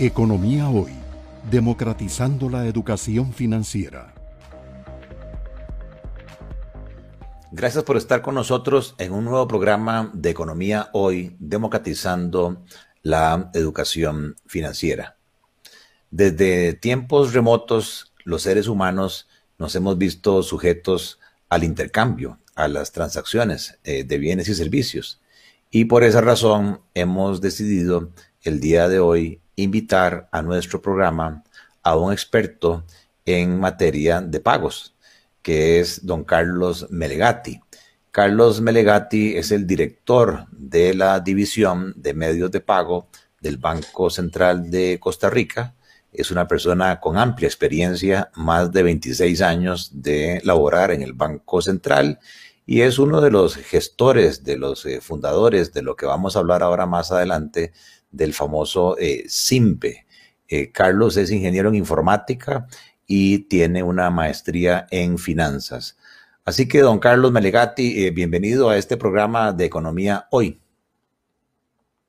Economía Hoy, democratizando la educación financiera. Gracias por estar con nosotros en un nuevo programa de Economía Hoy, democratizando la educación financiera. Desde tiempos remotos, los seres humanos nos hemos visto sujetos al intercambio, a las transacciones eh, de bienes y servicios. Y por esa razón hemos decidido el día de hoy invitar a nuestro programa a un experto en materia de pagos, que es don Carlos Melegati. Carlos Melegati es el director de la división de medios de pago del Banco Central de Costa Rica. Es una persona con amplia experiencia, más de 26 años de laborar en el Banco Central y es uno de los gestores, de los eh, fundadores de lo que vamos a hablar ahora más adelante, del famoso eh, SIMPE. Eh, Carlos es ingeniero en informática y tiene una maestría en finanzas. Así que, don Carlos Melegati, eh, bienvenido a este programa de Economía Hoy.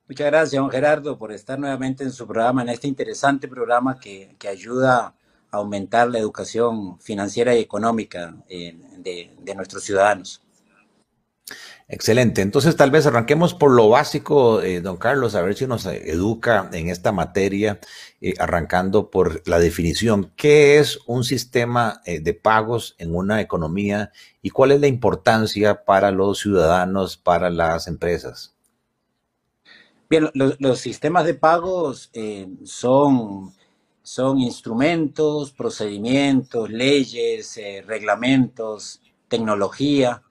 Muchas gracias, don Gerardo, por estar nuevamente en su programa, en este interesante programa que, ayuda a aumentar la educación financiera y económica de nuestros ciudadanos. Excelente. Entonces, tal vez arranquemos por lo básico, eh, don Carlos, a ver si nos educa en esta materia, eh, arrancando por la definición. ¿Qué es un sistema eh, de pagos en una economía y cuál es la importancia para los ciudadanos, para las empresas? Bien, los, sistemas de pagos son, son instrumentos, procedimientos, leyes, reglamentos, tecnología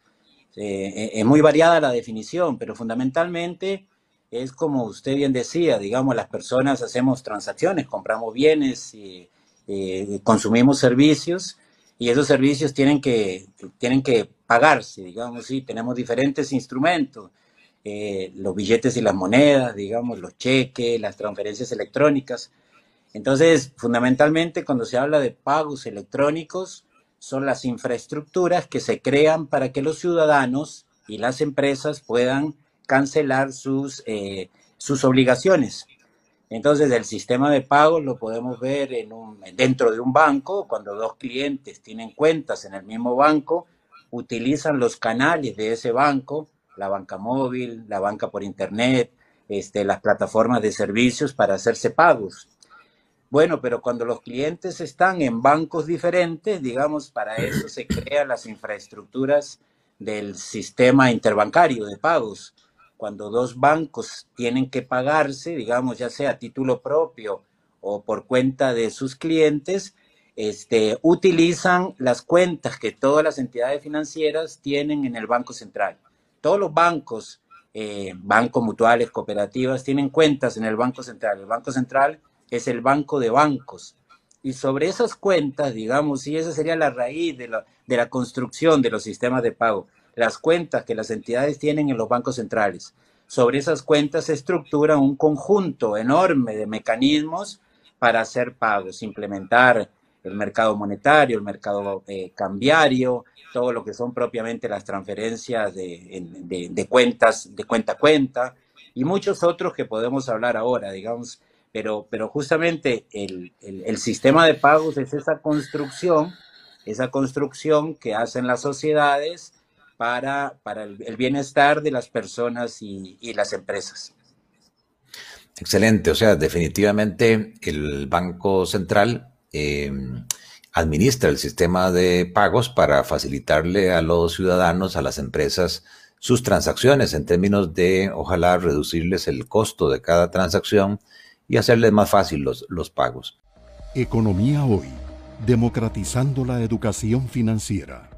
eh, es muy variada la definición, pero fundamentalmente es como usted bien decía, digamos, las personas hacemos transacciones, compramos bienes, y, eh, consumimos servicios y esos servicios tienen que, tienen que pagarse, digamos, sí, tenemos diferentes instrumentos, eh, los billetes y las monedas, digamos, los cheques, las transferencias electrónicas. Entonces, fundamentalmente, cuando se habla de pagos electrónicos, son las infraestructuras que se crean para que los ciudadanos y las empresas puedan cancelar sus, eh, sus obligaciones. Entonces, el sistema de pagos lo podemos ver dentro de un banco, cuando dos clientes tienen cuentas en el mismo banco, utilizan los canales de ese banco, la banca móvil, la banca por internet, este, las plataformas de servicios para hacerse pagos. Bueno, pero cuando los clientes están en bancos diferentes, digamos, para eso se crean las infraestructuras del sistema interbancario de pagos. Cuando dos bancos tienen que pagarse, digamos, ya sea a título propio o por cuenta de sus clientes, este, utilizan las cuentas que todas las entidades financieras tienen en el Banco Central. Todos los bancos, eh, bancos mutuales, cooperativas, tienen cuentas en el Banco Central. El Banco Central es el banco de bancos. Y sobre esas cuentas, digamos, y esa sería la raíz de la, de la construcción de los sistemas de pago, las cuentas que las entidades tienen en los bancos centrales. Sobre esas cuentas se estructura un conjunto enorme de mecanismos para hacer pagos, implementar el mercado monetario, el mercado eh, cambiario, todo lo que son propiamente las transferencias de, de, cuentas, de cuenta a cuenta, y muchos otros que podemos hablar ahora, digamos, pero, pero justamente el, sistema de pagos es esa construcción, esa construcción que hacen las sociedades para, para el, bienestar de las personas y, las empresas. Excelente, o sea, definitivamente el Banco Central eh, administra el sistema de pagos para facilitarle a los ciudadanos, a las empresas, sus transacciones en términos de, ojalá, reducirles el costo de cada transacción y hacerles más fácil los, los pagos. Economía hoy, democratizando la educación financiera.